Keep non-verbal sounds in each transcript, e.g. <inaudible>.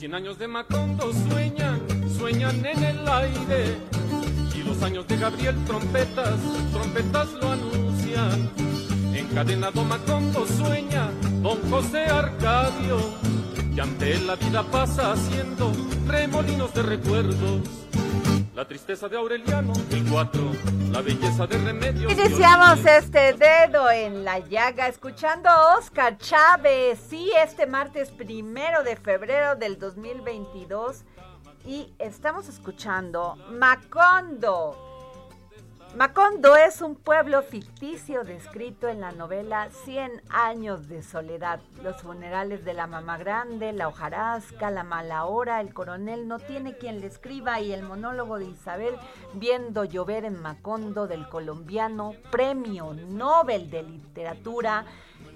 100 años de Macondo sueñan, sueñan en el aire. Y los años de Gabriel trompetas, trompetas lo anuncian. Encadenado Macondo sueña, don José Arcadio. Y ante él la vida pasa haciendo remolinos de recuerdos. La tristeza de Aureliano, el 4, la belleza de Remedios. Iniciamos este dedo en la llaga escuchando a Oscar Chávez. Sí, este martes primero de febrero del 2022. Y estamos escuchando Macondo. Macondo es un pueblo ficticio descrito en la novela Cien años de soledad. Los funerales de la mamá grande, la hojarasca, la mala hora, el coronel no tiene quien le escriba y el monólogo de Isabel viendo llover en Macondo del colombiano Premio Nobel de Literatura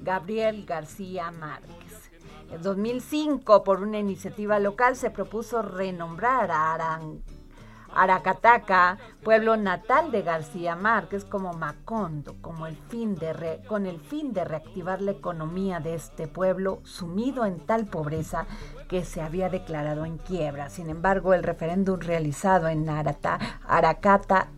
Gabriel García Márquez. En 2005, por una iniciativa local, se propuso renombrar a Arang Aracataca, pueblo natal de García Márquez, como Macondo, como el fin de con el fin de reactivar la economía de este pueblo sumido en tal pobreza que se había declarado en quiebra. Sin embargo, el referéndum realizado en Arata, Aracata,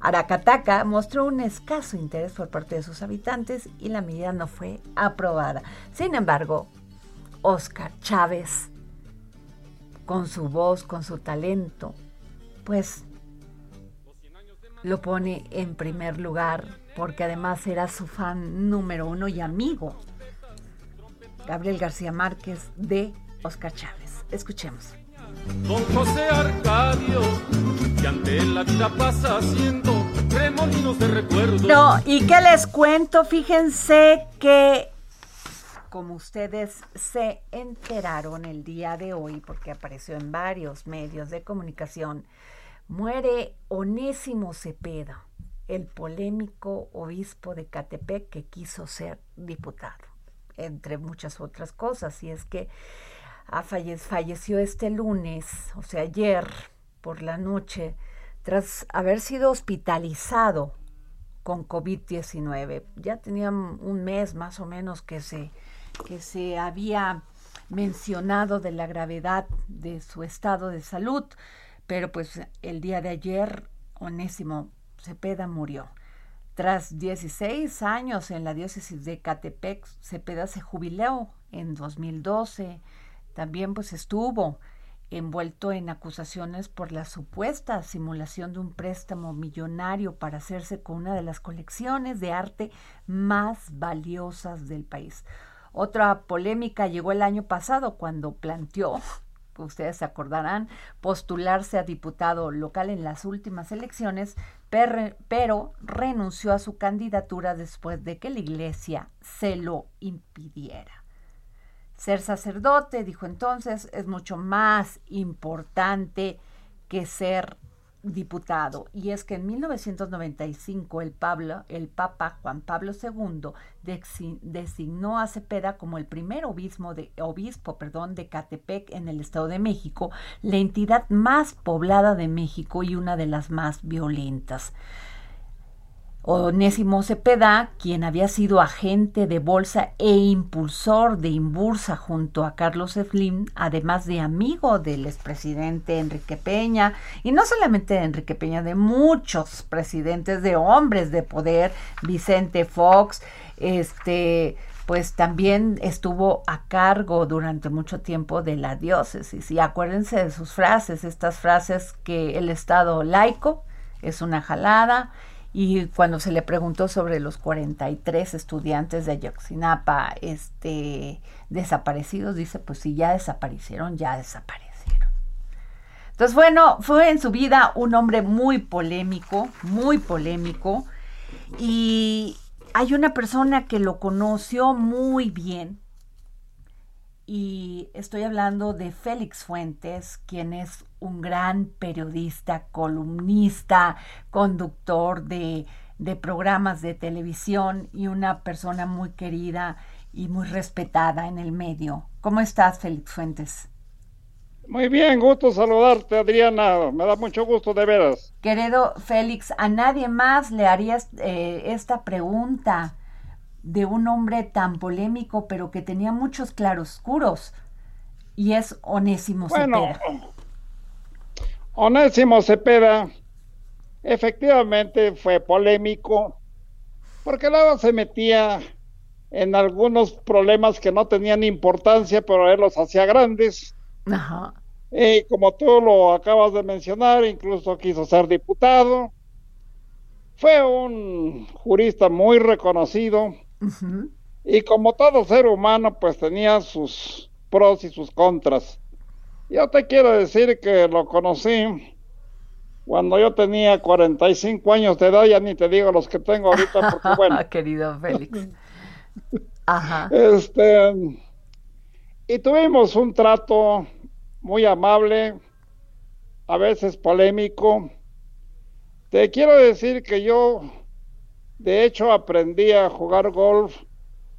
Aracataca mostró un escaso interés por parte de sus habitantes y la medida no fue aprobada. Sin embargo, Oscar Chávez, con su voz, con su talento, pues lo pone en primer lugar porque además era su fan número uno y amigo, Gabriel García Márquez de Oscar Chávez. Escuchemos. Don José Arcadio, que ante la vida pasa haciendo remolinos de. No, y qué les cuento, fíjense que como ustedes se enteraron el día de hoy, porque apareció en varios medios de comunicación, Muere Onésimo Cepeda, el polémico obispo de Catepec que quiso ser diputado, entre muchas otras cosas. Y es que falleció este lunes, o sea, ayer por la noche, tras haber sido hospitalizado con COVID-19. Ya tenía un mes más o menos que se, que se había mencionado de la gravedad de su estado de salud. Pero pues el día de ayer, Onésimo Cepeda murió. Tras 16 años en la diócesis de Catepec, Cepeda se jubiló en 2012. También pues estuvo envuelto en acusaciones por la supuesta simulación de un préstamo millonario para hacerse con una de las colecciones de arte más valiosas del país. Otra polémica llegó el año pasado cuando planteó ustedes se acordarán, postularse a diputado local en las últimas elecciones, pero renunció a su candidatura después de que la iglesia se lo impidiera. Ser sacerdote, dijo entonces, es mucho más importante que ser diputado. Y es que en 1995 el, Pablo, el Papa Juan Pablo II designó a Cepeda como el primer obispo de, obispo, perdón, de Catepec en el Estado de México, la entidad más poblada de México y una de las más violentas. Onésimo Cepeda, quien había sido agente de bolsa e impulsor de Imbursa junto a Carlos Slim, además de amigo del expresidente Enrique Peña, y no solamente de Enrique Peña, de muchos presidentes, de hombres de poder, Vicente Fox, este, pues también estuvo a cargo durante mucho tiempo de la diócesis. Y acuérdense de sus frases, estas frases que el Estado laico es una jalada, y cuando se le preguntó sobre los 43 estudiantes de Ayotzinapa este, desaparecidos, dice, pues si ya desaparecieron, ya desaparecieron. Entonces, bueno, fue en su vida un hombre muy polémico, muy polémico, y hay una persona que lo conoció muy bien, y estoy hablando de Félix Fuentes, quien es un gran periodista, columnista, conductor de, de, programas de televisión y una persona muy querida y muy respetada en el medio. ¿Cómo estás, Félix Fuentes? Muy bien, gusto saludarte, Adriana. Me da mucho gusto de veras. Querido Félix, a nadie más le harías eh, esta pregunta de un hombre tan polémico, pero que tenía muchos claroscuros, y es Onésimo bueno, Cepeda. Onésimo Cepeda efectivamente fue polémico, porque luego se metía en algunos problemas que no tenían importancia, pero él los hacía grandes. Ajá. Y como tú lo acabas de mencionar, incluso quiso ser diputado. Fue un jurista muy reconocido, y como todo ser humano, pues tenía sus pros y sus contras. Yo te quiero decir que lo conocí cuando yo tenía 45 años de edad, ya ni te digo los que tengo ahorita, porque <laughs> bueno. Querido Félix. Ajá. Este, y tuvimos un trato muy amable, a veces polémico. Te quiero decir que yo de hecho, aprendí a jugar golf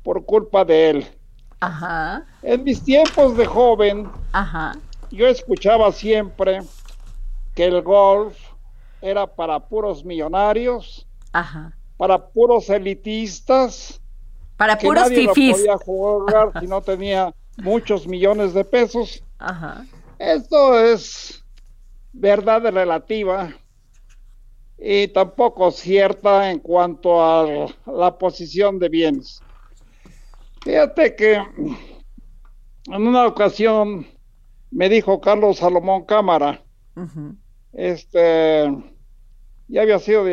por culpa de él. Ajá. En mis tiempos de joven, Ajá. Yo escuchaba siempre que el golf era para puros millonarios, Ajá. para puros elitistas, para que puros nadie podía jugar si no tenía muchos millones de pesos. Ajá. Esto es verdad relativa y tampoco cierta en cuanto a la posición de bienes. Fíjate que en una ocasión me dijo Carlos Salomón Cámara, este, ya había sido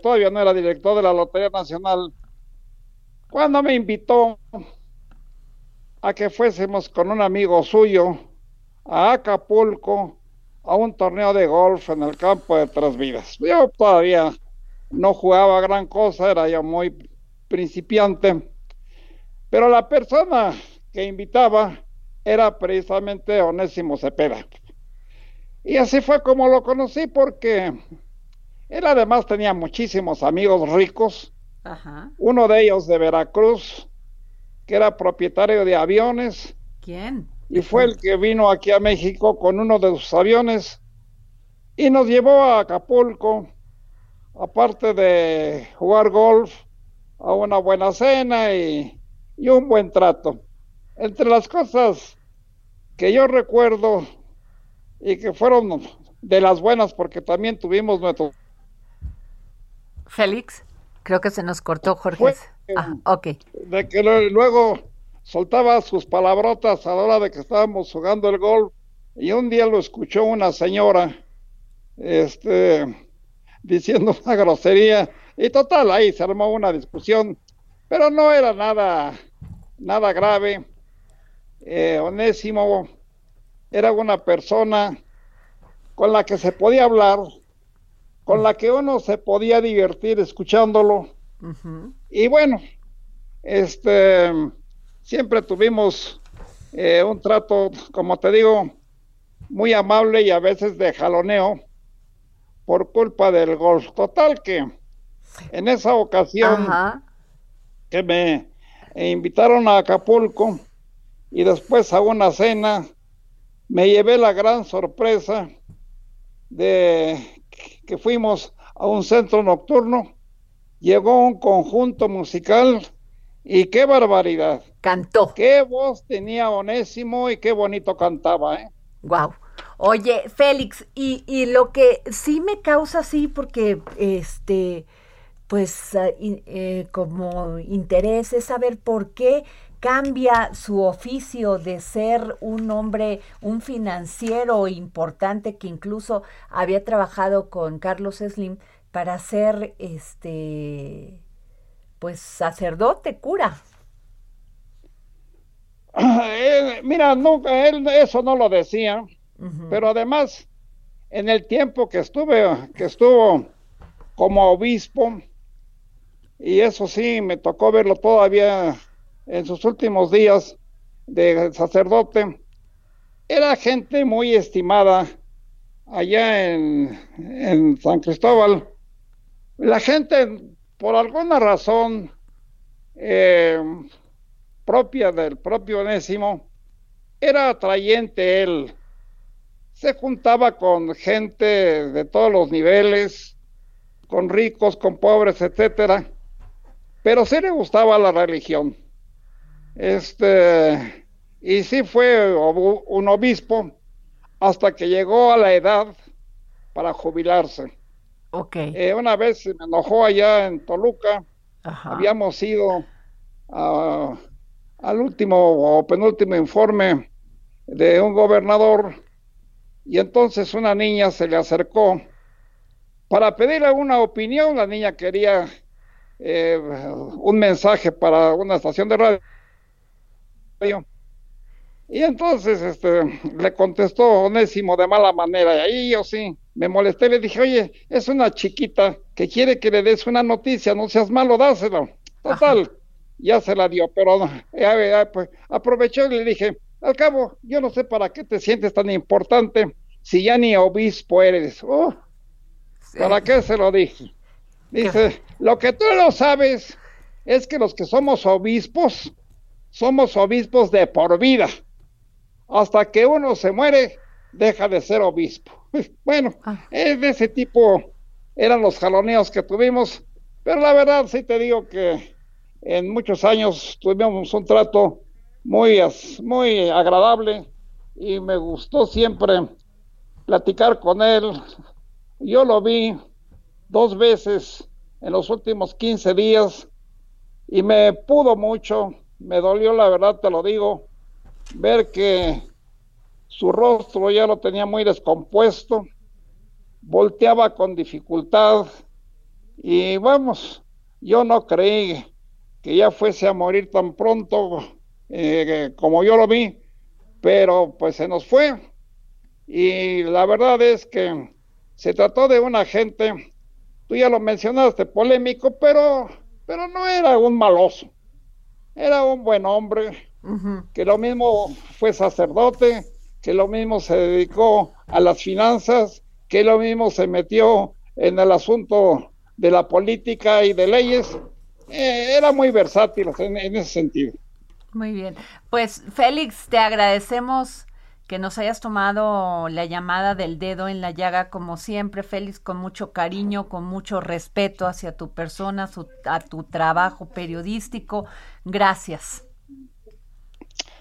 todavía no era director de la Lotería Nacional, cuando me invitó a que fuésemos con un amigo suyo a Acapulco a un torneo de golf en el campo de Tres Vidas. Yo todavía no jugaba gran cosa, era yo muy principiante, pero la persona que invitaba era precisamente Onésimo Cepeda. Y así fue como lo conocí porque él además tenía muchísimos amigos ricos, uno de ellos de Veracruz, que era propietario de aviones. ¿Quién? y fue el que vino aquí a México con uno de sus aviones y nos llevó a Acapulco, aparte de jugar golf, a una buena cena y, un buen trato. Entre las cosas que yo recuerdo y que fueron de las buenas porque también tuvimos nuestro... Félix, creo que se nos cortó Jorge. ah, ok. De que luego soltaba sus palabrotas a la hora de que estábamos jugando el gol y un día lo escuchó una señora este diciendo una grosería y total ahí se armó una discusión pero no era nada nada grave eh, Onésimo era una persona con la que se podía hablar con la que uno se podía divertir escuchándolo. Y bueno este siempre tuvimos eh, un trato, como te digo, muy amable y a veces de jaloneo por culpa del golf. Total que en esa ocasión que me invitaron a Acapulco y después a una cena, me llevé la gran sorpresa de que fuimos a un centro nocturno llegó un conjunto musical y qué barbaridad. Cantó. Qué voz tenía Onésimo y qué bonito cantaba, ¿eh? Wow. Oye, Félix, y, y lo que sí me causa así, porque este, pues ah, eh, como interés es saber por qué cambia su oficio de ser un hombre, un financiero importante que incluso había trabajado con Carlos Slim para ser este pues sacerdote, cura. <laughs> mira, no, él eso no lo decía, pero además en el tiempo que estuve, que estuvo como obispo, y eso sí, me tocó verlo todavía en sus últimos días de sacerdote, era gente muy estimada allá en, en San Cristóbal. La gente, por alguna razón eh, propia del propio Onésimo, era atrayente él. Se juntaba con gente de todos los niveles, con ricos, con pobres, etcétera, pero sí le gustaba la religión. Este, y sí fue un obispo hasta que llegó a la edad para jubilarse. Ok. Eh, una vez me enojó allá en Toluca, habíamos ido al último o penúltimo informe de un gobernador y entonces una niña se le acercó para pedirle una opinión. La niña quería eh, un mensaje para una estación de radio y entonces este, le contestó Onésimo de mala manera, y ahí yo sí me molesté, le dije, oye, es una chiquita que quiere que le des una noticia, no seas malo, dáselo. Total, ya se la dio, pero pues, aprovechó y le dije, al cabo, yo no sé para qué te sientes tan importante si ya ni obispo eres. Oh, ¿Para qué se lo dije? Dice, lo que tú no sabes es que los que somos obispos, somos obispos de por vida. Hasta que uno se muere, deja de ser obispo. <laughs> Bueno, ah. es de ese tipo eran los jaloneos que tuvimos, pero la verdad sí te digo que en muchos años tuvimos un trato muy, muy agradable y me gustó siempre platicar con él. Yo lo vi dos veces en los últimos 15 días y me pudo mucho me dolió, la verdad te lo digo, ver que su rostro ya lo tenía muy descompuesto, volteaba con dificultad y vamos, yo no creí que ya fuese a morir tan pronto eh, como yo lo vi, pero pues se nos fue y la verdad es que se trató de un agente, tú ya lo mencionaste, polémico, pero, pero no era un maloso era un buen hombre, que lo mismo fue sacerdote, que lo mismo se dedicó a las finanzas, que lo mismo se metió en el asunto de la política y de leyes. Eh, era muy versátil en, en ese sentido. Muy bien. Pues Félix, te agradecemos que nos hayas tomado la llamada del dedo en la llaga, como siempre, Félix, con mucho cariño, con mucho respeto hacia tu persona, a tu trabajo periodístico. Gracias.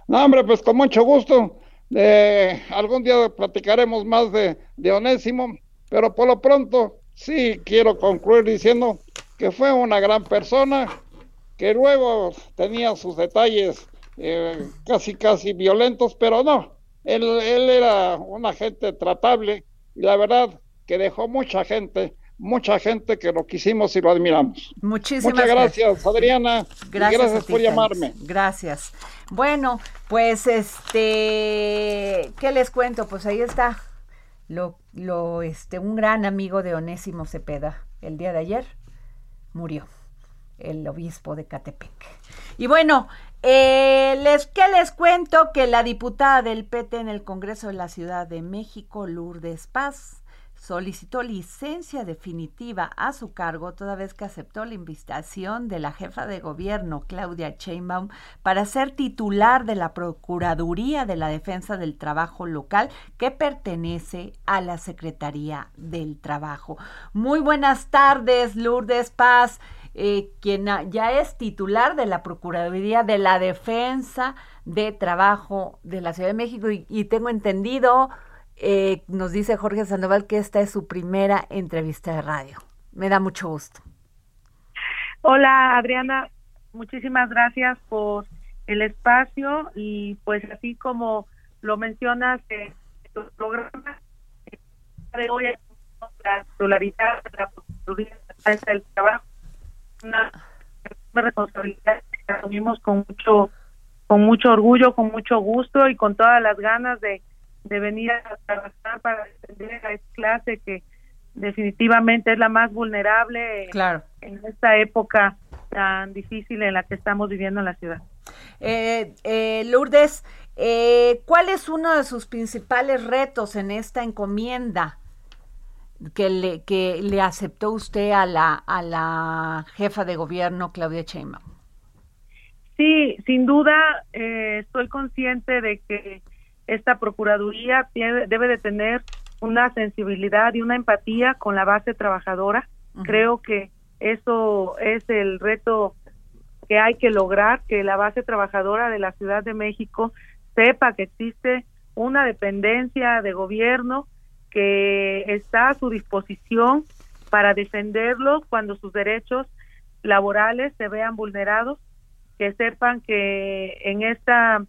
No, hombre, pues con mucho gusto. Eh, algún día platicaremos más de, de Onésimo, pero por lo pronto sí quiero concluir diciendo que fue una gran persona, que luego tenía sus detalles eh, casi, casi violentos, pero no, él, él era un agente tratable y la verdad que dejó mucha gente mucha gente que lo quisimos y lo admiramos. Muchísimas Muchas gracias, Adriana. <laughs> Gracias, gracias por llamarme. Gracias. Bueno, pues este, ¿qué les cuento? Pues ahí está lo, lo, este, un gran amigo de Onésimo Cepeda. El día de ayer murió el obispo de Catepec. Y bueno, eh, les, ¿Qué les cuento? Que la diputada del PT en el Congreso de la Ciudad de México, Lourdes Paz, solicitó licencia definitiva a su cargo toda vez que aceptó la invitación de la jefa de gobierno, Claudia Sheinbaum, para ser titular de la Procuraduría de la Defensa del Trabajo Local que pertenece a la Secretaría del Trabajo. Muy buenas tardes, Lourdes Paz. Eh, quien ya es titular de la Procuraduría de la Defensa de Trabajo de la Ciudad de México y, tengo entendido, eh, nos dice Jorge Sandoval que esta es su primera entrevista de radio. Me da mucho gusto. Hola Adriana, muchísimas gracias por el espacio y pues así como lo mencionas en tu programa de hoy la titularidad de la Procuraduría del Trabajo una, responsabilidad que asumimos con mucho con mucho orgullo, con mucho gusto y con todas las ganas de, de venir a trabajar para defender a esta clase que definitivamente es la más vulnerable claro. en esta época tan difícil en la que estamos viviendo en la ciudad. Eh, eh, Lourdes, eh, ¿cuál es uno de sus principales retos en esta encomienda que le, que le aceptó usted a la, a la jefa de gobierno, Claudia Sheinbaum? Sí, sin duda estoy consciente de que esta Procuraduría debe de tener una sensibilidad y una empatía con la base trabajadora. Creo que eso es el reto que hay que lograr, que la base trabajadora de la Ciudad de México sepa que existe una dependencia de gobierno que está a su disposición para defenderlos cuando sus derechos laborales se vean vulnerados, que sepan que en esta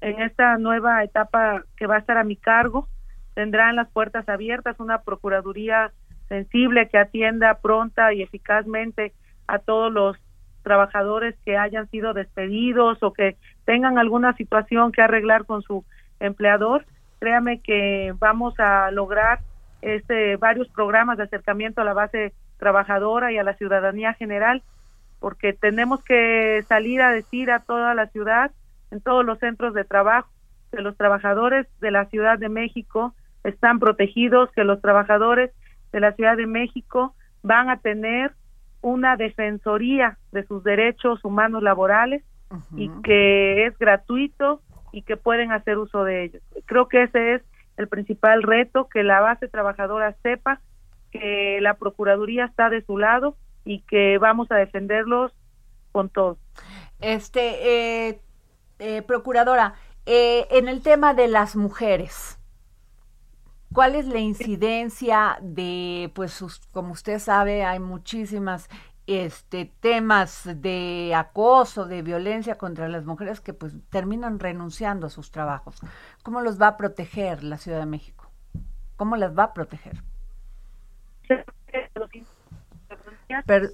en esta nueva etapa que va a estar a mi cargo tendrán las puertas abiertas una procuraduría sensible que atienda pronta y eficazmente a todos los trabajadores que hayan sido despedidos o que tengan alguna situación que arreglar con su empleador. Créame que vamos a lograr este varios programas de acercamiento a la base trabajadora y a la ciudadanía general, porque tenemos que salir a decir a toda la ciudad, en todos los centros de trabajo, que los trabajadores de la Ciudad de México están protegidos, que los trabajadores de la Ciudad de México van a tener una defensoría de sus derechos humanos laborales y que es gratuito y que pueden hacer uso de ellos. Creo que ese es el principal reto, que la base trabajadora sepa que la Procuraduría está de su lado y que vamos a defenderlos con todo. Este, eh, eh, Procuradora, eh, en el tema de las mujeres, ¿Cuál es la incidencia de, pues, como usted sabe, hay muchísimas este temas de acoso, de violencia contra las mujeres que pues terminan renunciando a sus trabajos. ¿Cómo los va a proteger la Ciudad de México? ¿Cómo las va a proteger?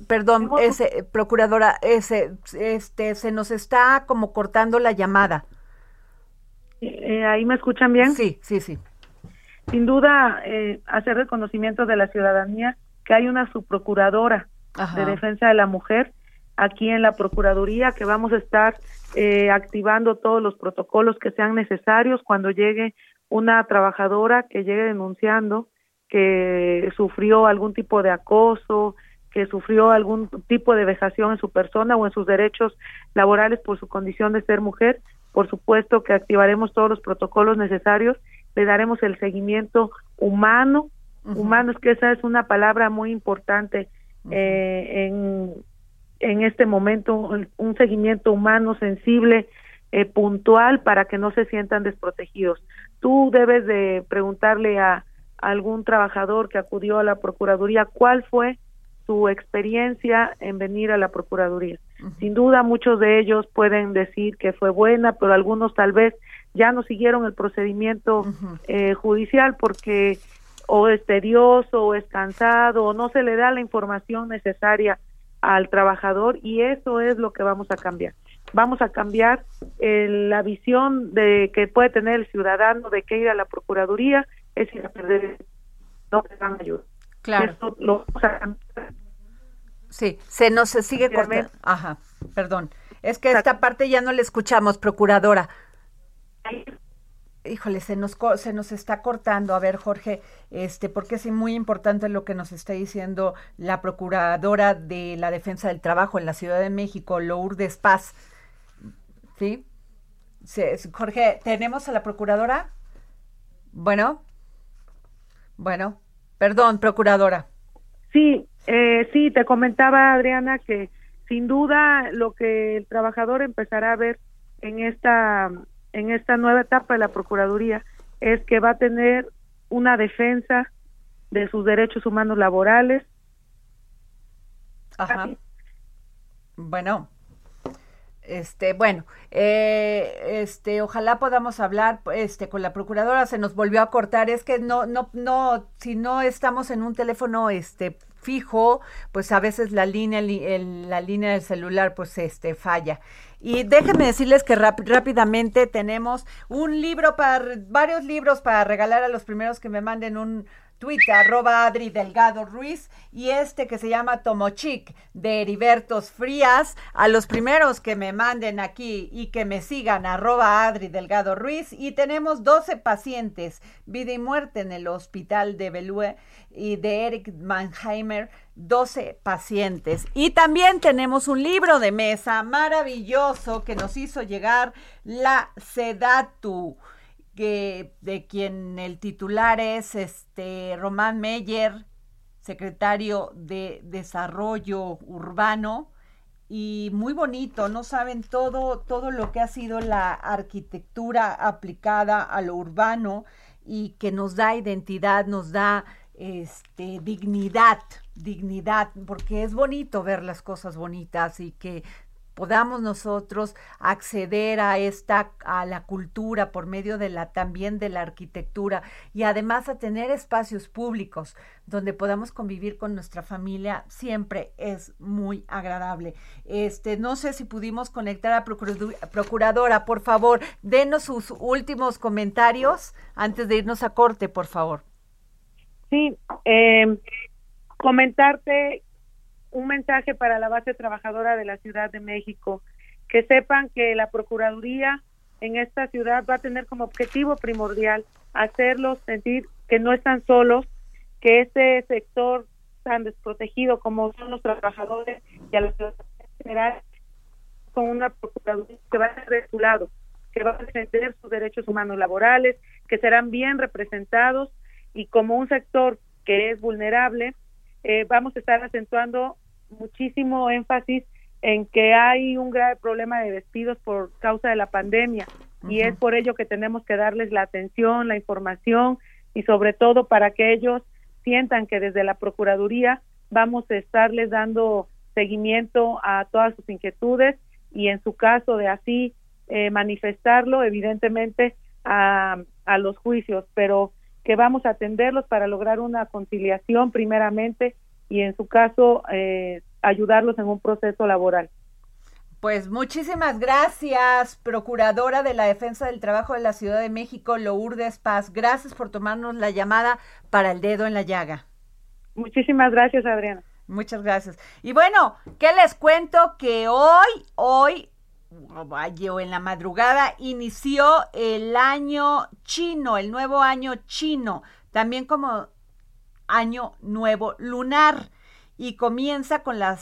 perdón, ese procuradora, ese este se nos está como cortando la llamada. Eh, ahí me escuchan bien? Sí, sí, sí sin duda eh, hacer reconocimiento de la ciudadanía que hay una subprocuradora de defensa de la mujer aquí en la Procuraduría que vamos a estar eh, activando todos los protocolos que sean necesarios cuando llegue una trabajadora que llegue denunciando que sufrió algún tipo de acoso, que sufrió algún tipo de vejación en su persona o en sus derechos laborales por su condición de ser mujer, por supuesto que activaremos todos los protocolos necesarios le daremos el seguimiento humano, humano es que esa es una palabra muy importante eh, en, en este momento, un, seguimiento humano sensible, eh, puntual, para que no se sientan desprotegidos. Tú debes de preguntarle a, algún trabajador que acudió a la Procuraduría cuál fue su experiencia en venir a la Procuraduría. Sin duda muchos de ellos pueden decir que fue buena, pero algunos tal vez ya no siguieron el procedimiento eh, judicial porque o es tedioso o es cansado o no se le da la información necesaria al trabajador y eso es lo que vamos a cambiar. Vamos a cambiar eh, la visión de que puede tener el ciudadano de que ir a la procuraduría es ir a perder no te dan ayuda. Claro. lo Sí, se nos sigue cortando. Ajá, perdón. Es que esta parte ya no la escuchamos, procuradora. Híjole, se nos, se nos está cortando. A ver, Jorge, este, porque es muy importante lo que nos está diciendo la procuradora de la defensa del trabajo en la Ciudad de México, Lourdes Paz. ¿Sí? Jorge, ¿tenemos a la procuradora? Bueno. Bueno, perdón, procuradora. Sí, Eh, sí, te comentaba Adriana que sin duda lo que el trabajador empezará a ver en esta en esta nueva etapa de la procuraduría es que va a tener una defensa de sus derechos humanos laborales. Ajá. Bueno, este, bueno, eh, este, ojalá podamos hablar, este, con la procuradora. Se nos volvió a cortar. Es que no, no, no, si no estamos en un teléfono, este, fijo, pues a veces la línea, la línea del celular, pues, este, falla. Y déjenme decirles que rápidamente tenemos un libro para, varios libros para regalar a los primeros que me manden un, Twitter, arroba Adri Delgado Ruiz, y este que se llama Tomochic de Heribertos Frías. A los primeros que me manden aquí y que me sigan, arroba Adri Delgado Ruiz. Y tenemos 12 pacientes, vida y muerte en el hospital de Belue y de Eric Mannheimer, 12 pacientes. Y también tenemos un libro de mesa maravilloso que nos hizo llegar la Sedatu de quien el titular es este Román Meyer, secretario de Desarrollo Urbano, y muy bonito, no saben todo, todo lo que ha sido la arquitectura aplicada a lo urbano y que nos da identidad, nos da este dignidad, dignidad, porque es bonito ver las cosas bonitas y que podamos nosotros acceder a esta a la cultura por medio de la también de la arquitectura y además a tener espacios públicos donde podamos convivir con nuestra familia siempre es muy agradable. Este, no sé si pudimos conectar a procuradora, por favor, denos sus últimos comentarios antes de irnos a corte, por favor. Sí, eh, comentarte un mensaje para la base trabajadora de la Ciudad de México, que sepan que la Procuraduría en esta ciudad va a tener como objetivo primordial hacerlos sentir que no están solos, que este sector tan desprotegido como son los trabajadores y a la ciudad general con una Procuraduría que va a ser de su lado, que va a defender sus derechos humanos laborales, que serán bien representados y como un sector que es vulnerable, eh, vamos a estar acentuando muchísimo énfasis en que hay un grave problema de despidos por causa de la pandemia. Y es por ello que tenemos que darles la atención, la información y sobre todo para que ellos sientan que desde la Procuraduría vamos a estarles dando seguimiento a todas sus inquietudes y en su caso de así eh, manifestarlo evidentemente a, a los juicios, pero que vamos a atenderlos para lograr una conciliación primeramente y en su caso eh, ayudarlos en un proceso laboral. Pues muchísimas gracias, Procuradora de la Defensa del Trabajo de la Ciudad de México, Lourdes Paz. Gracias por tomarnos la llamada para el dedo en la llaga. Muchísimas gracias, Adriana. Muchas gracias. Y bueno, ¿qué les cuento? Que hoy, hoy, o en la madrugada, inició el año chino, el nuevo año chino, también como año nuevo lunar y comienza con la,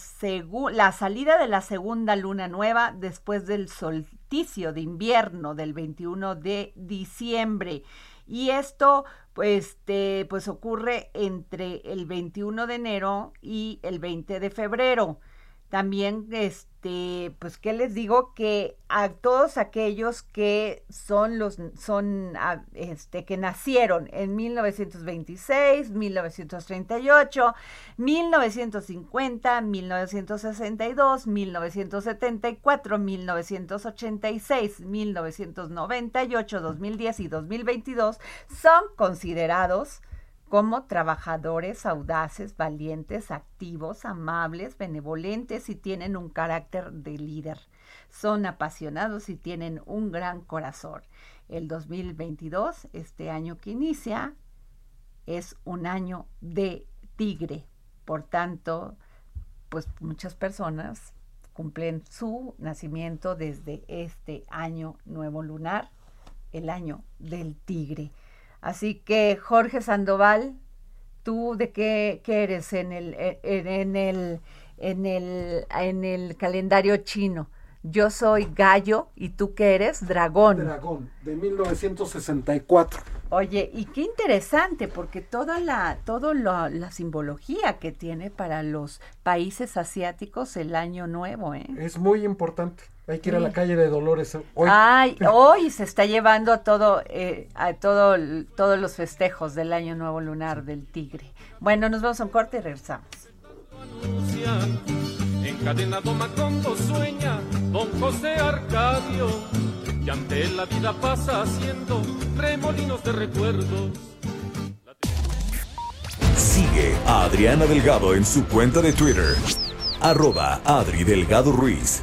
la salida de la segunda luna nueva después del solsticio de invierno del 21 de diciembre. Y esto pues, este, pues ocurre entre el 21 de enero y el 20 de febrero. También, este, pues, ¿qué les digo? Que a todos aquellos que son los, son, ah, este, que nacieron en 1926, 1938, 1950, 1962, 1974, 1986, 1998, 2010 y 2022 son considerados como trabajadores audaces, valientes, activos, amables, benevolentes y tienen un carácter de líder. Son apasionados y tienen un gran corazón. El 2022, este año que inicia, es un año de tigre. Por tanto, pues muchas personas cumplen su nacimiento desde este año nuevo lunar, el año del tigre. Así que Jorge Sandoval, ¿tú de qué, eres en el, en, el, en, el, en el calendario chino? Yo soy gallo y tú qué eres? Dragón. Dragón, de 1964. Oye, y qué interesante, porque toda la, toda la, simbología que tiene para los países asiáticos el año nuevo, ¿eh? Es muy importante. Hay que ir a la calle de Dolores hoy. Ay, <laughs> hoy se está llevando a todo, eh, a todo, todos los festejos del año nuevo lunar del tigre. Bueno, nos vamos a un corte y regresamos. Encadenado Macondo sueña don José Arcadio y ante la vida pasa haciendo remolinos de recuerdos. Sigue a Adriana Delgado en su cuenta de Twitter, arroba Adri Delgado Ruiz.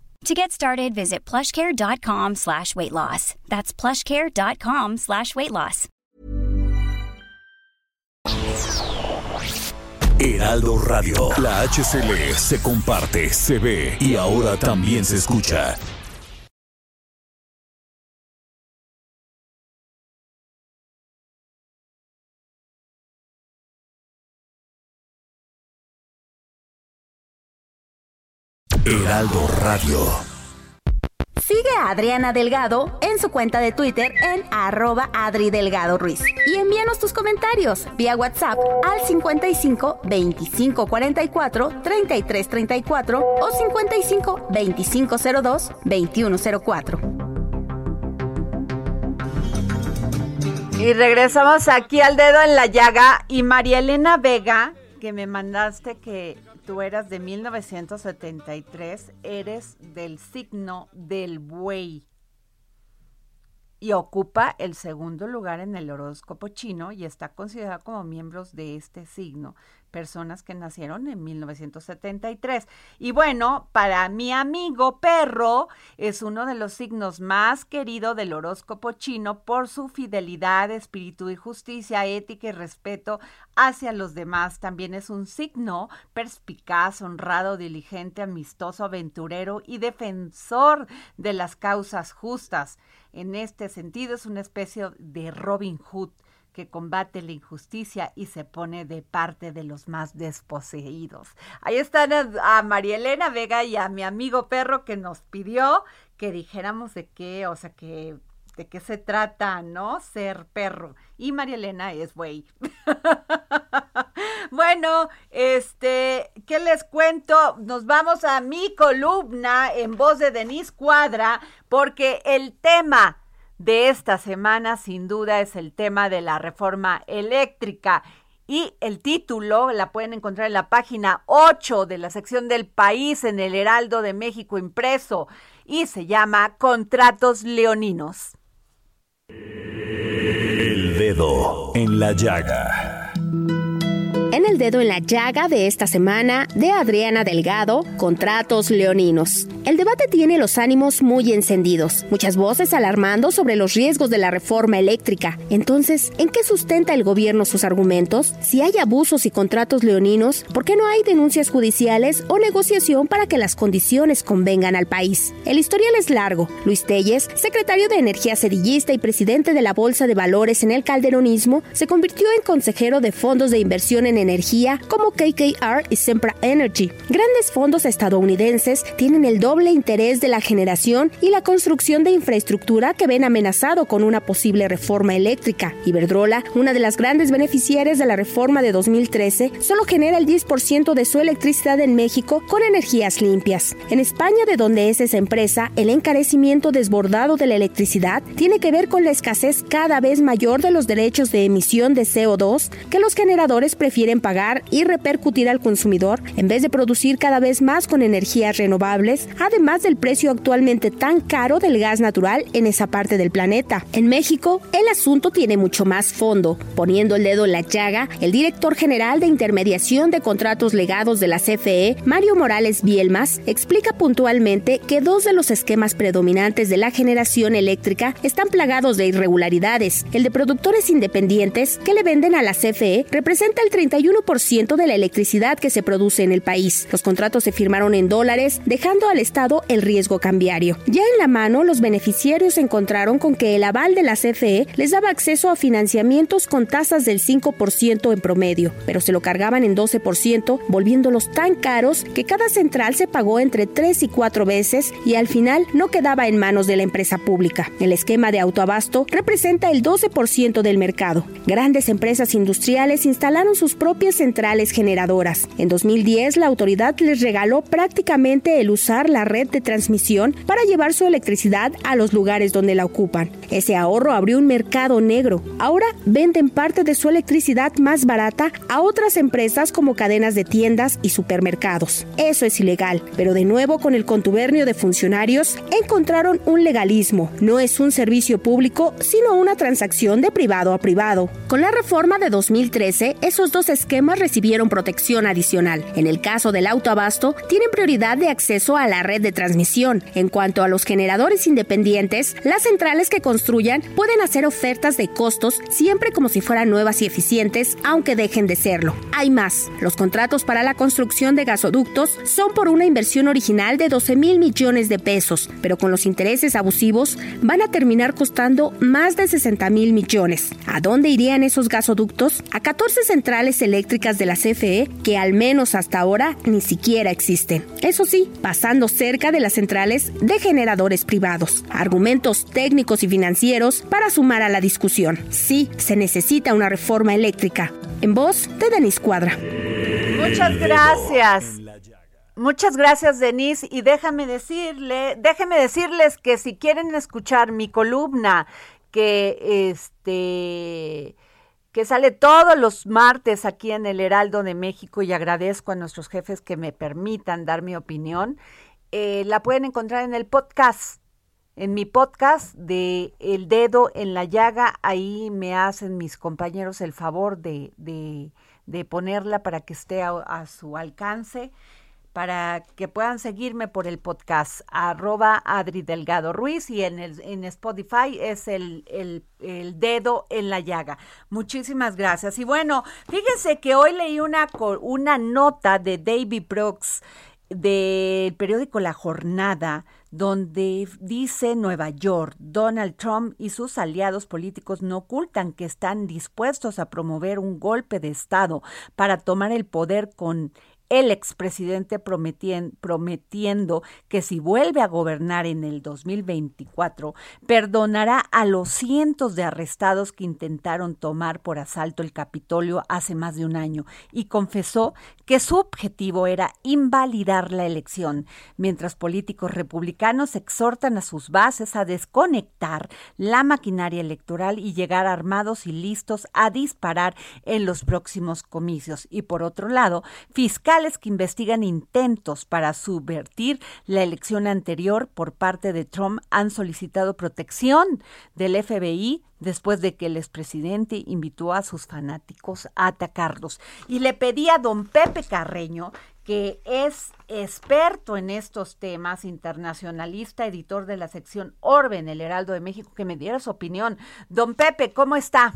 To get started, visit plushcare.com slash weight loss. That's plushcare.com slash weight loss. Heraldo Radio. La HCL se comparte, se ve y ahora también se escucha. Radio. Sigue a Adriana Delgado en su cuenta de Twitter en arroba Adri Delgado Ruiz. Y envíanos tus comentarios vía WhatsApp al 55 25 44 33 34 o 55 25 02 21 04. Y regresamos aquí al dedo en la llaga y María Elena Vega, que me mandaste que tú eras de 1973, eres del signo del buey. Y ocupa el segundo lugar en el horóscopo chino y está considerada como miembros de este signo personas que nacieron en 1973. Y bueno, para mi amigo perro es uno de los signos más queridos del horóscopo chino por su fidelidad, espíritu y justicia, ética y respeto hacia los demás. También es un signo perspicaz, honrado, diligente, amistoso, aventurero y defensor de las causas justas. En este sentido es una especie de Robin Hood que combate la injusticia y se pone de parte de los más desposeídos. Ahí están a, María Elena Vega y a mi amigo perro que nos pidió que dijéramos de qué, o sea, que de qué se trata, ¿no? Ser perro. Y María Elena es güey. <laughs> bueno, este, ¿qué les cuento? Nos vamos a mi columna en voz de Denise Cuadra, porque el tema de esta semana sin duda es el tema de la reforma eléctrica. Y el título la pueden encontrar en la página 8 de la sección del país en el Heraldo de México impreso y se llama Contratos Leoninos. El dedo en la llaga en el dedo en la llaga de esta semana de Adriana Delgado, Contratos Leoninos. El debate tiene los ánimos muy encendidos, muchas voces alarmando sobre los riesgos de la reforma eléctrica. Entonces, ¿en qué sustenta el gobierno sus argumentos? Si hay abusos y contratos leoninos, ¿por qué no hay denuncias judiciales o negociación para que las condiciones convengan al país? El historial es largo. Luis Telles, secretario de Energía Sedillista y presidente de la Bolsa de Valores en el calderonismo, se convirtió en consejero de fondos de inversión en energía como KKR y Sempra Energy. Grandes fondos estadounidenses tienen el doble interés de la generación y la construcción de infraestructura que ven amenazado con una posible reforma eléctrica. Iberdrola, una de las grandes beneficiarias de la reforma de 2013, solo genera el 10% de su electricidad en México con energías limpias. En España, de donde es esa empresa, el encarecimiento desbordado de la electricidad tiene que ver con la escasez cada vez mayor de los derechos de emisión de CO2 que los generadores prefieren pagar y repercutir al consumidor, en vez de producir cada vez más con energías renovables, además del precio actualmente tan caro del gas natural en esa parte del planeta. En México, el asunto tiene mucho más fondo. Poniendo el dedo en la llaga, el director general de intermediación de contratos legados de la CFE, Mario Morales Bielmas, explica puntualmente que dos de los esquemas predominantes de la generación eléctrica están plagados de irregularidades. El de productores independientes que le venden a la CFE representa el 31% de la electricidad que se produce en el país. Los contratos se firmaron en dólares, dejando al Estado el riesgo cambiario. Ya en la mano, los beneficiarios se encontraron con que el aval de la CFE les daba acceso a financiamientos con tasas del 5% en promedio, pero se lo cargaban en 12%, volviéndolos tan caros que cada central se pagó entre 3 y 4 veces y al final no quedaba en manos de la empresa pública. El esquema de autoabasto representa el 12% del mercado. Grandes empresas industriales instalaron sus propias centrales generadoras. En 2010, la autoridad les regaló prácticamente el usar la red de transmisión para llevar su electricidad a los lugares donde la ocupan. Ese ahorro abrió un mercado negro. Ahora venden parte de su electricidad más barata a otras empresas como cadenas de tiendas y supermercados. Eso es ilegal, pero de nuevo con el contubernio de funcionarios encontraron un legalismo. No es un servicio público, sino una transacción de privado a privado. Con la reforma de 2013, esos dos esquemas recibieron protección adicional. En el caso del autoabasto, tienen prioridad de acceso a la red de transmisión. En cuanto a los generadores independientes, las centrales que construyan pueden hacer ofertas de costos siempre como si fueran nuevas y eficientes, aunque dejen de serlo. Hay más. Los contratos para la construcción de gasoductos son por una inversión original de 12 mil millones de pesos, pero con los intereses abusivos van a terminar costando más de 60 mil millones. ¿A dónde irían esos gasoductos? A 14 centrales eléctricas de la CFE que al menos hasta ahora ni siquiera existen. Eso sí, pasando cerca de las centrales de generadores privados. Argumentos técnicos y financieros para sumar a la discusión. Sí, se necesita una reforma eléctrica. En voz de Denis Cuadra. Muchas gracias. Muchas gracias, Denise. Y déjame decirle, déjeme decirles que si quieren escuchar mi columna, que este que sale todos los martes aquí en el Heraldo de México y agradezco a nuestros jefes que me permitan dar mi opinión, eh, la pueden encontrar en el podcast, en mi podcast de El Dedo en la Llaga. Ahí me hacen mis compañeros el favor de, de, de ponerla para que esté a su alcance para que puedan seguirme por el podcast arroba Adri Ruiz y en, el, en Spotify es el, el, el, dedo en la llaga. Muchísimas gracias. Y bueno, fíjense que hoy leí una, una nota de David Brooks del periódico La Jornada, donde dice Nueva York, Donald Trump y sus aliados políticos no ocultan que están dispuestos a promover un golpe de Estado para tomar el poder con el expresidente prometiendo que si vuelve a gobernar en el 2024, perdonará a los cientos de arrestados que intentaron tomar por asalto el Capitolio hace más de un año y confesó que su objetivo era invalidar la elección, mientras políticos republicanos exhortan a sus bases a desconectar la maquinaria electoral y llegar armados y listos a disparar en los próximos comicios. Y por otro lado, que investigan intentos para subvertir la elección anterior por parte de Trump han solicitado protección del FBI después de que el expresidente invitó a sus fanáticos a atacarlos. Y le pedí a don Pepe Carreño, que es experto en estos temas, internacionalista, editor de la sección Orbe en el Heraldo de México, que me diera su opinión. Don Pepe, ¿cómo está?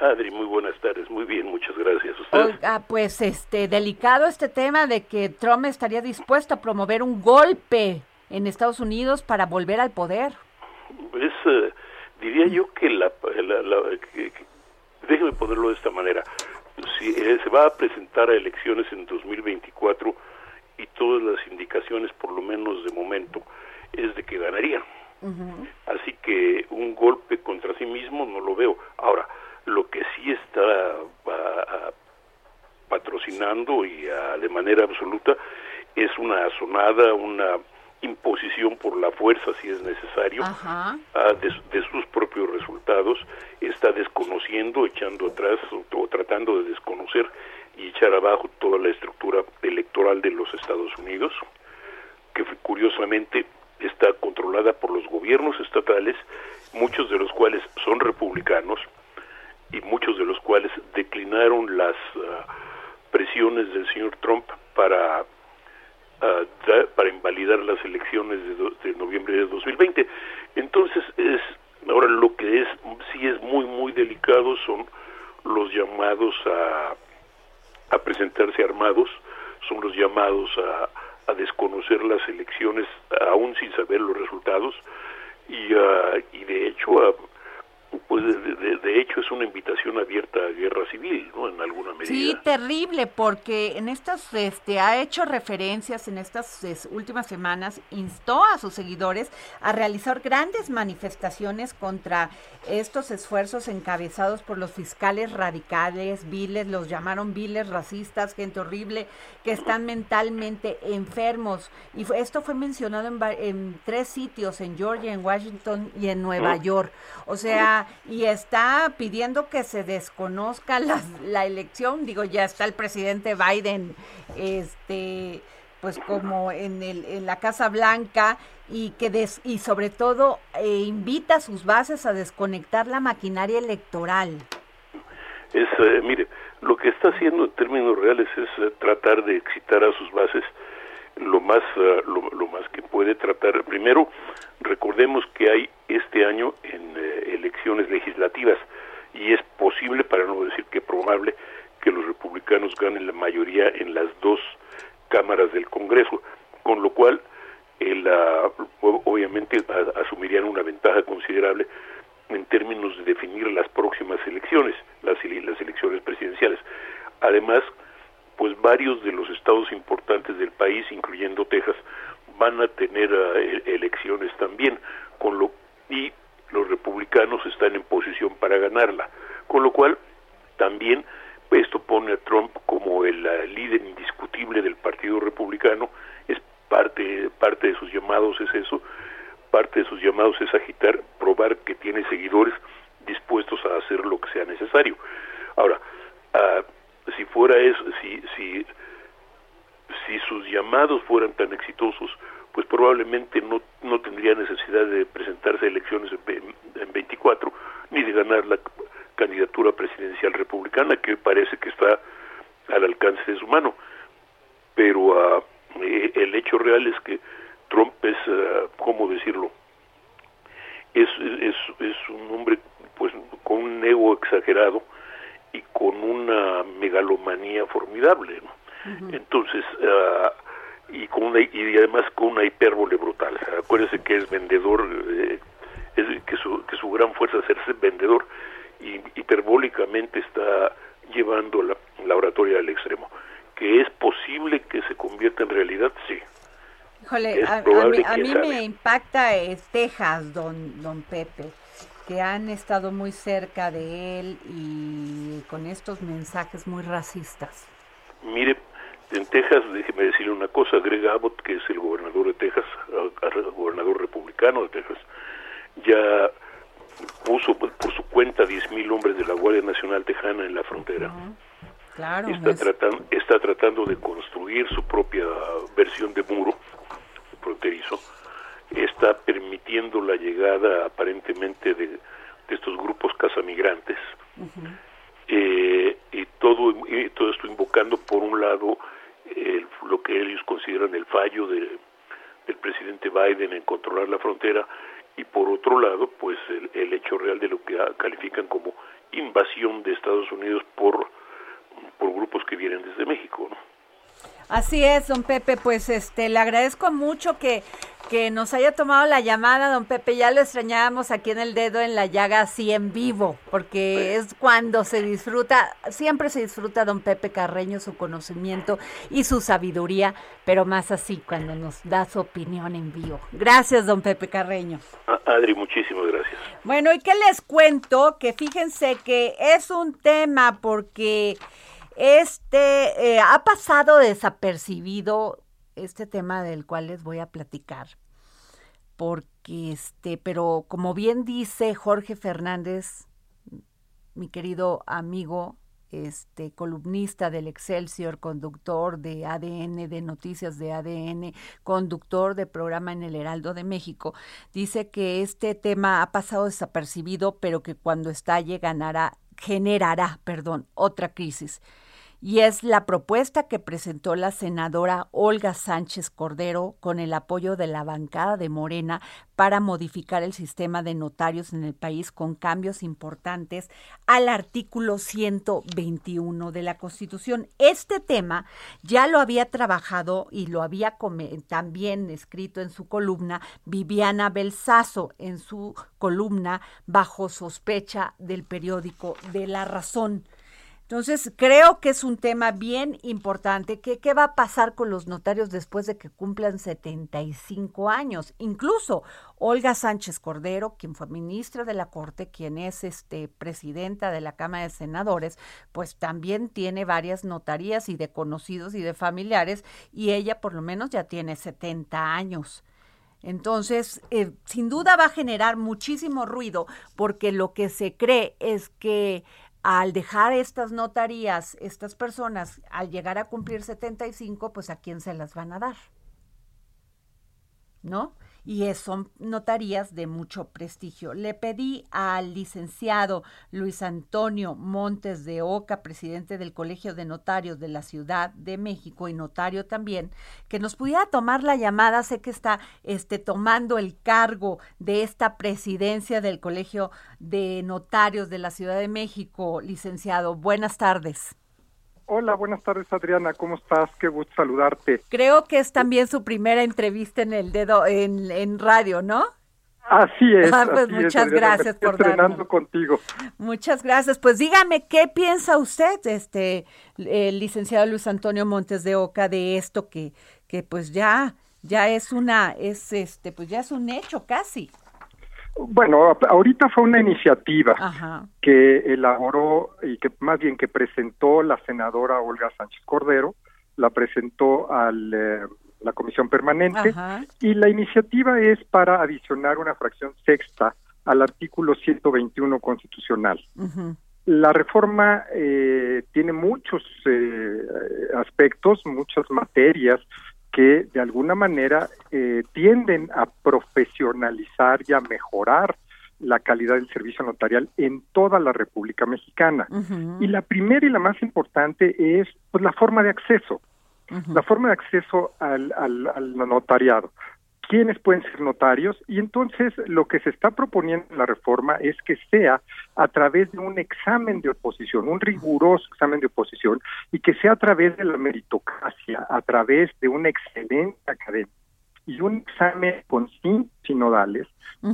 Adri, muy buenas tardes, muy bien, muchas gracias. ¿Usted? pues este delicado este tema de que Trump estaría dispuesto a promover un golpe en Estados Unidos para volver al poder. Es, eh, diría yo que la, déjeme ponerlo de esta manera, si eh, se va a presentar a elecciones en 2024 y todas las indicaciones, por lo menos de momento, es de que ganaría. Así que un golpe contra sí mismo no lo veo. Ahora, lo que sí está y de manera absoluta es una sonada, una imposición por la fuerza si es necesario de, sus propios resultados. Está desconociendo echando atrás o, tratando de desconocer y echar abajo toda la estructura electoral de los Estados Unidos que curiosamente está controlada por los gobiernos estatales, muchos de los cuales son republicanos y muchos de los cuales declinaron las ah, del señor Trump para ah, para invalidar las elecciones de, de, noviembre de 2020. Entonces es ahora lo que es sí es muy muy delicado son los llamados a a presentarse armados, son los llamados a a desconocer las elecciones aún sin saber los resultados y, uh, y de hecho pues de, hecho es una invitación abierta a guerra civil, ¿no? En alguna medida. Sí, terrible, porque en estas, este, ha hecho referencias en estas últimas semanas, instó a sus seguidores a realizar grandes manifestaciones contra estos esfuerzos encabezados por los fiscales radicales, viles, los llamaron viles racistas, gente horrible, que están mentalmente enfermos. Y esto fue mencionado en, en, tres sitios, en Georgia, en Washington y en Nueva York. O sea, y está pidiendo que se desconozca la, la elección. Digo, ya está el presidente Biden, este pues como en, el, en la Casa Blanca y que des, y sobre todo eh, invita a sus bases a desconectar la maquinaria electoral. Es, eh, mire, lo que está haciendo en términos reales es eh, tratar de excitar a sus bases lo más lo, lo, más que puede tratar. Primero, recordemos que hay este año en elecciones legislativas y es posible, para no decir que probable, que los republicanos ganen la mayoría en las dos cámaras del Congreso, con lo cual el, obviamente asumirían una ventaja considerable en términos de definir las próximas elecciones, las elecciones presidenciales. Además, pues varios de los estados importantes del país, incluyendo Texas, van a tener eh, elecciones también, con lo y los republicanos están en posición para ganarla, con lo cual también esto pone a Trump como el líder indiscutible del Partido Republicano, es parte, parte de sus llamados es eso, parte de sus llamados es agitar, probar que tiene seguidores dispuestos a hacer lo que sea necesario. Ahora, uh, si fuera eso, si, si, si sus llamados fueran tan exitosos, pues probablemente no, no tendría necesidad de presentarse a elecciones en, en 24, ni de ganar la candidatura presidencial republicana que parece que está al alcance de su mano. Pero uh, el hecho real es que Trump es, uh, ¿cómo decirlo? Es, es, es un hombre pues con un ego exagerado y con una megalomanía formidable. ¿no? Entonces, uh, y, con una, y además con una hipérbole brutal. Acuérdese que es vendedor, eh, es, que, su, que su gran fuerza es ser vendedor y hiperbólicamente está llevando la, la oratoria al extremo. ¿Que es posible que se convierta en realidad? Sí. Híjole, a, mí, a mí me impacta eh, Texas, don, don Pepe, que han estado muy cerca de él y con estos mensajes muy racistas. Mire, en Texas, déjeme decirle una cosa, Greg Abbott, que es el gobernador de Texas, el gobernador republicano de Texas, ya puso por su cuenta 10.000 hombres de la Guardia Nacional Tejana en la frontera. Claro, está, tratando, está tratando de construir su propia versión de muro fronterizo. Está permitiendo la llegada aparentemente de, estos grupos casamigrantes. eh, y, todo, y todo esto invocando, por un lado, el, lo que ellos consideran el fallo de, del presidente Biden en controlar la frontera y por otro lado, pues el, el hecho real de lo que califican como invasión de Estados Unidos por, por grupos que vienen desde México, ¿no? Así es, don Pepe, pues este le agradezco mucho que, que nos haya tomado la llamada, don Pepe, ya lo extrañábamos aquí en el dedo en la llaga así en vivo, porque es cuando se disfruta, siempre se disfruta don Pepe Carreño su conocimiento y su sabiduría, pero más así cuando nos da su opinión en vivo. Gracias, don Pepe Carreño. Adri, muchísimas gracias. Bueno, ¿y qué les cuento? Que fíjense que es un tema porque este eh, ha pasado desapercibido este tema del cual les voy a platicar. Porque este, pero como bien dice Jorge Fernández, mi querido amigo, este columnista del Excelsior, conductor de ADN, de noticias de ADN, conductor de programa en el Heraldo de México, dice que este tema ha pasado desapercibido, pero que cuando estalle ganará, generará, perdón, otra crisis y es la propuesta que presentó la senadora Olga Sánchez Cordero con el apoyo de la bancada de Morena para modificar el sistema de notarios en el país con cambios importantes al artículo 121 de la Constitución. Este tema ya lo había trabajado y lo había también escrito en su columna Viviana Belsazo en su columna Bajo sospecha del periódico de La Razón. Entonces, creo que es un tema bien importante. ¿Qué, ¿Qué va a pasar con los notarios después de que cumplan 75 años? Incluso Olga Sánchez Cordero, quien fue ministra de la Corte, quien es este, presidenta de la Cámara de Senadores, pues también tiene varias notarías y de conocidos y de familiares, y ella por lo menos ya tiene 70 años. Entonces, eh, sin duda va a generar muchísimo ruido porque lo que se cree es que al dejar estas notarías, estas personas, al llegar a cumplir 75, pues a quién se las van a dar. ¿No? Y son notarías de mucho prestigio. Le pedí al licenciado Luis Antonio Montes de Oca, presidente del Colegio de Notarios de la Ciudad de México y notario también, que nos pudiera tomar la llamada. Sé que está este, tomando el cargo de esta presidencia del Colegio de Notarios de la Ciudad de México, licenciado. Buenas tardes. Hola, buenas tardes Adriana, ¿cómo estás? Qué gusto saludarte. Creo que es también su primera entrevista en el dedo en, en radio, ¿no? Así es. Ah, pues muchas gracias por entrenando contigo. Muchas gracias. Pues dígame qué piensa usted, este, el licenciado Luis Antonio Montes de Oca, de esto que, que pues ya, ya es una, es este, pues ya es un hecho casi. Bueno, ahorita fue una iniciativa que elaboró y que más bien que presentó la senadora Olga Sánchez Cordero, la presentó a eh, la comisión permanente y la iniciativa es para adicionar una fracción sexta al artículo 121 constitucional. La reforma eh, tiene muchos eh, aspectos, muchas materias que de alguna manera eh, tienden a profesionalizar y a mejorar la calidad del servicio notarial en toda la República Mexicana. Y la primera y la más importante es pues, la forma de acceso, la forma de acceso al, al, al notariado quiénes pueden ser notarios. Y entonces lo que se está proponiendo en la reforma es que sea a través de un examen de oposición, un riguroso examen de oposición y que sea a través de la meritocracia, a través de una excelente academia y un examen con cinco sinodales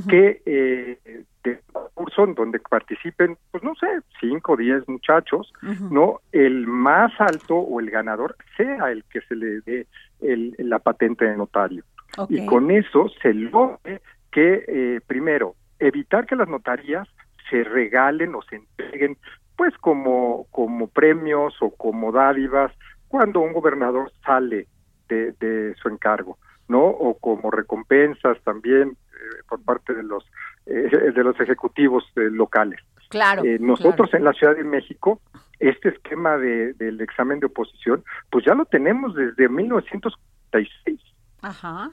que eh, de curso en donde participen, pues no sé, cinco o diez muchachos, no el más alto o el ganador sea el que se le dé el, la patente de notario. Y con eso se logre que, eh, primero, evitar que las notarías se regalen o se entreguen, pues como, como premios o como dádivas cuando un gobernador sale de, de su encargo, ¿no? O como recompensas también eh, por parte de los eh, de los ejecutivos locales. Claro. nosotros en la Ciudad de México este esquema de, del examen de oposición, pues ya lo tenemos desde 1946.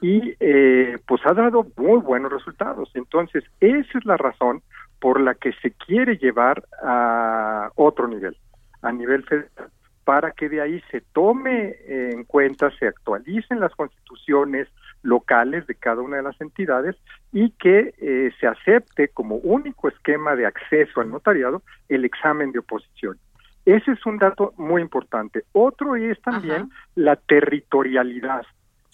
Y eh, pues ha dado muy buenos resultados. Entonces, esa es la razón por la que se quiere llevar a otro nivel, a nivel federal, para que de ahí se tome en cuenta, se actualicen las constituciones locales de cada una de las entidades y que eh, se acepte como único esquema de acceso al notariado el examen de oposición. Ese es un dato muy importante. Otro es también la territorialidad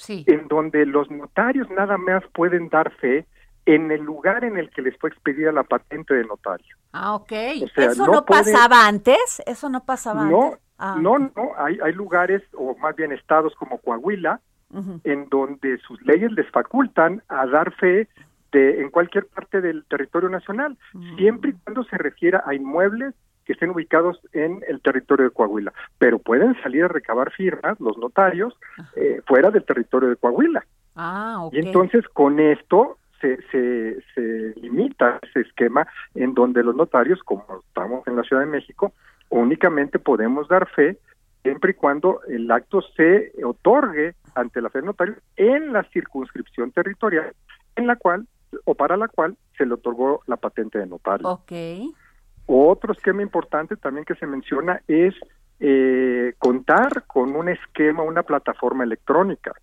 en donde los notarios nada más pueden dar fe en el lugar en el que les fue expedida la patente de notario. Ah, ok. ¿Eso no, pasaba antes? ¿Eso no pasaba antes? Ah, no, no, hay, hay lugares, o más bien estados como Coahuila, en donde sus leyes les facultan a dar fe de, en cualquier parte del territorio nacional, mm. siempre y cuando se refiera a inmuebles que estén ubicados en el territorio de Coahuila, pero pueden salir a recabar firmas los notarios eh, fuera del territorio de Coahuila. Ah, Y entonces con esto se, se, se limita ese esquema en donde los notarios, como estamos en la Ciudad de México, únicamente podemos dar fe siempre y cuando el acto se otorgue ante la fe notario en la circunscripción territorial en la cual o para la cual se le otorgó la patente de notario. Ok. Otro esquema importante también que se menciona es eh, contar con un esquema, una plataforma electrónica,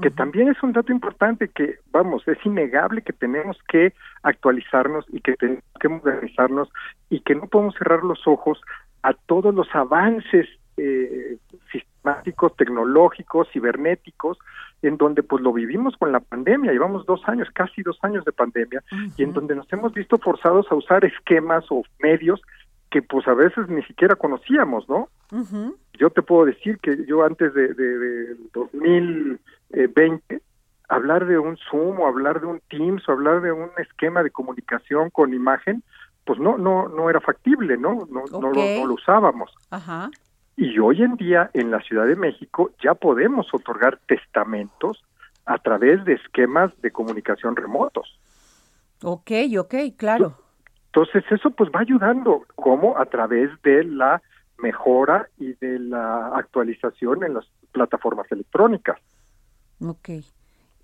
que también es un dato importante que, vamos, es innegable que tenemos que actualizarnos y que tenemos que modernizarnos y que no podemos cerrar los ojos a todos los avances eh, sistemáticos, tecnológicos, cibernéticos, en donde pues lo vivimos con la pandemia, llevamos dos años, casi dos años de pandemia, y en donde nos hemos visto forzados a usar esquemas o medios que pues a veces ni siquiera conocíamos, ¿no? Yo te puedo decir que yo antes de, de, 2020, hablar de un Zoom o hablar de un Teams o hablar de un esquema de comunicación con imagen, pues no no no era factible, ¿no? No, no, lo, usábamos. Ajá. Y hoy en día en la Ciudad de México ya podemos otorgar testamentos a través de esquemas de comunicación remotos. Ok, ok, claro. Entonces eso pues va ayudando, como a través de la mejora y de la actualización en las plataformas electrónicas. Ok.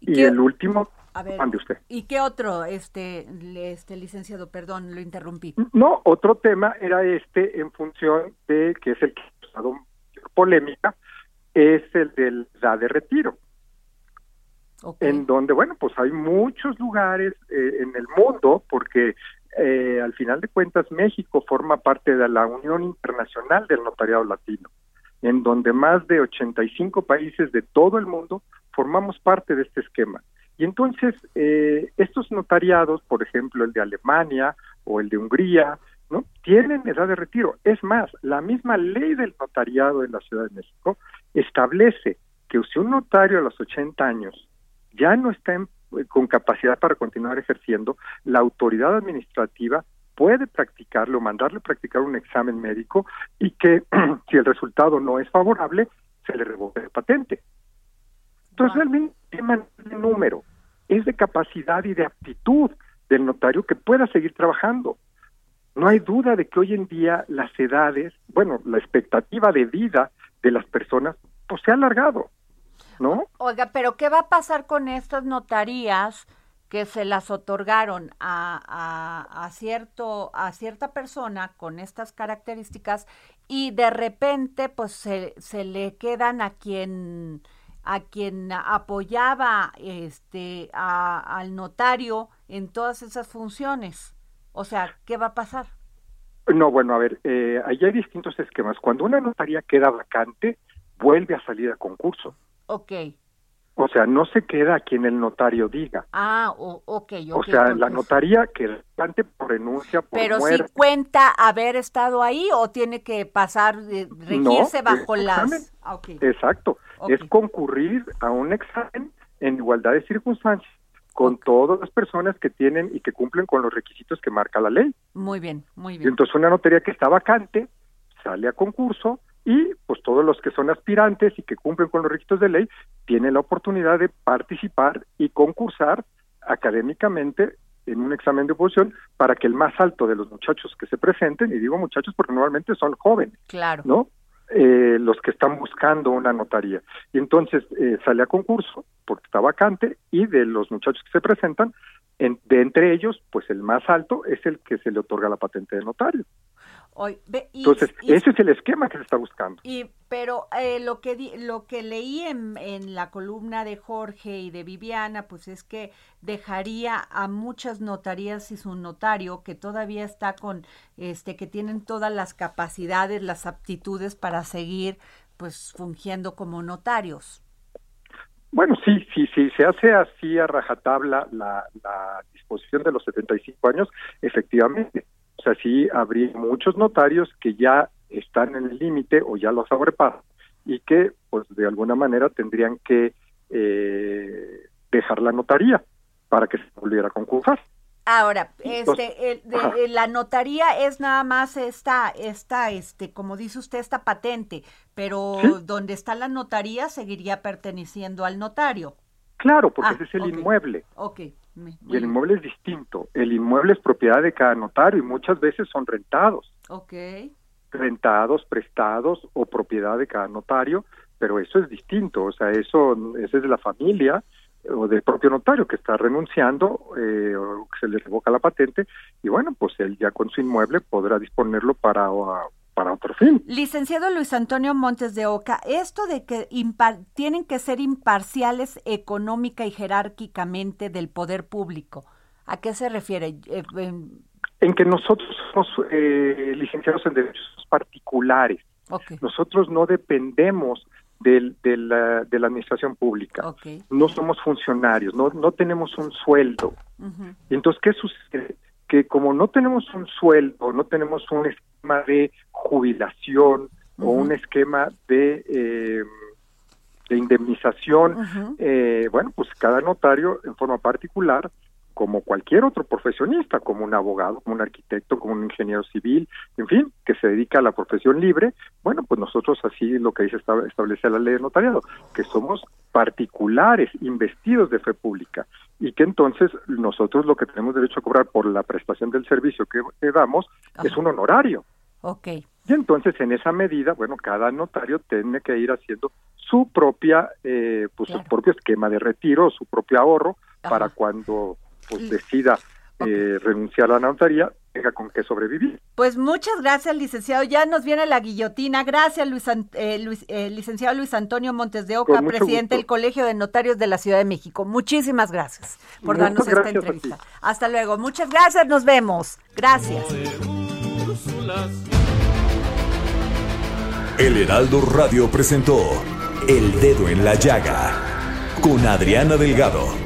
Y, el último, a ver, usted. ¿Y qué otro, este, este licenciado, perdón, lo interrumpí? No, otro tema era este en función de que es el que polémica es el del da de retiro. En donde, bueno, pues hay muchos lugares eh, en el mundo, porque eh, al final de cuentas México forma parte de la Unión Internacional del Notariado Latino, en donde más de 85 países de todo el mundo formamos parte de este esquema. Y entonces, eh, estos notariados, por ejemplo, el de Alemania o el de Hungría, ¿no? Tienen edad de retiro. Es más, la misma ley del notariado en la Ciudad de México establece que si un notario a los 80 años ya no está con capacidad para continuar ejerciendo, la autoridad administrativa puede practicarlo, mandarle practicar un examen médico y que <clears throat> si el resultado no es favorable, se le revoque la patente. Entonces, el tema de número, es de capacidad y de aptitud del notario que pueda seguir trabajando. No hay duda de que hoy en día las edades, bueno, la expectativa de vida de las personas, pues se ha alargado, ¿no? Oiga, pero ¿qué va a pasar con estas notarías que se las otorgaron a, a, cierto, a cierta persona con estas características y de repente pues se, se le quedan a quien a quien apoyaba este al notario en todas esas funciones? O sea, ¿qué va a pasar? No, bueno, a ver, eh, ahí hay distintos esquemas. Cuando una notaría queda vacante, vuelve a salir a concurso. Ok. O sea, no se queda a quien el notario diga. Ah, ok, okay O sea, la notaría queda vacante por renuncia, por Pero si cuenta haber estado ahí o tiene que pasar, eh, regirse bajo las... Ah, Exacto. Es concurrir a un examen en igualdad de circunstancias con todas las personas que tienen y que cumplen con los requisitos que marca la ley. Muy bien, muy bien. entonces una notaría que está vacante sale a concurso y pues todos los que son aspirantes y que cumplen con los requisitos de ley tienen la oportunidad de participar y concursar académicamente en un examen de oposición para que el más alto de los muchachos que se presenten, y digo muchachos porque normalmente son jóvenes, claro. ¿no? Eh, los que están buscando una notaría. Y entonces eh, sale a concurso porque está vacante y de los muchachos que se presentan, de entre ellos, pues el más alto es el que se le otorga la patente de notario. Entonces, ese es el esquema que se está buscando. Y pero eh, lo que lo que leí en, en, la columna de Jorge y de Viviana, pues es que dejaría a muchas notarías y su notario que todavía está con este que tienen todas las capacidades, las aptitudes para seguir pues fungiendo como notarios. Bueno, sí, sí, sí, se hace así a rajatabla la, la disposición de los 75 años, efectivamente o sea, sí habría muchos notarios que ya están en el límite o ya los sobrepasan y que, pues, de alguna manera tendrían que eh, dejar la notaría para que se volviera a concursar. Ahora, este, la notaría es nada más esta, esta, este, como dice usted, esta patente, pero donde está la notaría seguiría perteneciendo al notario. Claro, porque ah, ese es el inmueble. Ok. Y el inmueble es distinto. El inmueble es propiedad de cada notario y muchas veces son rentados. Ok. Rentados, prestados o propiedad de cada notario, pero eso es distinto, o sea, eso, eso es de la familia o del propio notario que está renunciando eh, o que se le revoca la patente y bueno, pues él ya con su inmueble podrá disponerlo para para otro fin. Licenciado Luis Antonio Montes de Oca, esto de que tienen que ser imparciales económica y jerárquicamente del poder público, ¿a qué se refiere? Eh, en que nosotros somos eh, licenciados en derechos particulares. Nosotros no dependemos del, de, la, de la administración pública. No somos funcionarios, no, no tenemos un sueldo. Entonces, ¿qué sucede? Que como no tenemos un sueldo, no tenemos un esquema de jubilación o un esquema de, eh, de indemnización, eh, bueno, pues cada notario en forma particular como cualquier otro profesionista, como un abogado, como un arquitecto, como un ingeniero civil, en fin, que se dedica a la profesión libre, bueno, pues nosotros así lo que dice establece la ley de notariado, que somos particulares, investidos de fe pública, y que entonces nosotros lo que tenemos derecho a cobrar por la prestación del servicio que, damos es un honorario. Ok. Y entonces en esa medida, bueno, cada notario tiene que ir haciendo su propia, eh, pues su propio esquema de retiro, su propio ahorro, para cuando pues decida eh, renunciar a la notaría, tenga con qué sobrevivir. Pues muchas gracias, licenciado. Ya nos viene la guillotina. Gracias, Luis, eh, Luis eh, licenciado Luis Antonio Montes de Oca, presidente del Colegio de Notarios de la Ciudad de México. Muchísimas gracias por darnos esta entrevista. Hasta luego. Muchas gracias. Nos vemos. Gracias. El Heraldo Radio presentó El Dedo en la Llaga con Adriana Delgado.